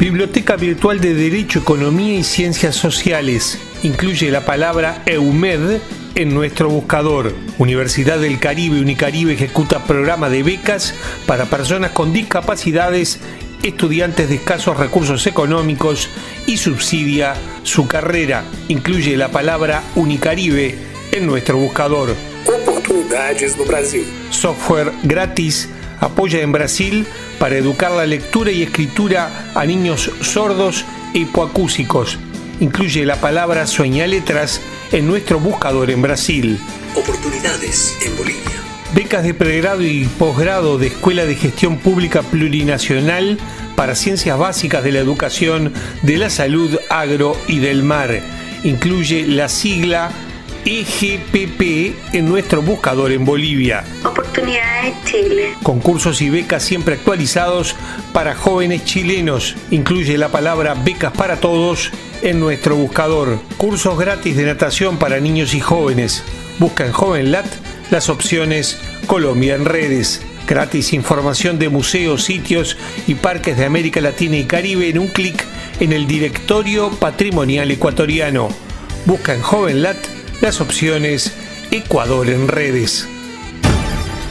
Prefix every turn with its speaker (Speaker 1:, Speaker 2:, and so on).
Speaker 1: Biblioteca Virtual de Derecho, Economía y Ciencias Sociales. Incluye la palabra EUMED en nuestro buscador. Universidad del Caribe Unicaribe ejecuta programa de becas para personas con discapacidades, estudiantes de escasos recursos económicos y subsidia su carrera. Incluye la palabra Unicaribe en nuestro buscador.
Speaker 2: Oportunidades no Brasil.
Speaker 1: Software gratis apoya en Brasil para educar la lectura y escritura a niños sordos e hipoacúsicos. Incluye la palabra letras en nuestro buscador en Brasil.
Speaker 2: Oportunidades en Bolivia.
Speaker 1: Becas de pregrado y posgrado de Escuela de Gestión Pública Plurinacional para Ciencias Básicas de la Educación, de la Salud, Agro y del Mar. Incluye la sigla EGPP en nuestro buscador en Bolivia.
Speaker 3: Oportunidades Chile.
Speaker 1: Concursos y becas siempre actualizados para jóvenes chilenos. Incluye la palabra becas para todos en nuestro buscador. Cursos gratis de natación para niños y jóvenes. Busca en JovenLat las opciones Colombia en redes. Gratis información de museos, sitios y parques de América Latina y Caribe en un clic en el directorio patrimonial ecuatoriano. Busca en JovenLat las opciones Ecuador en redes.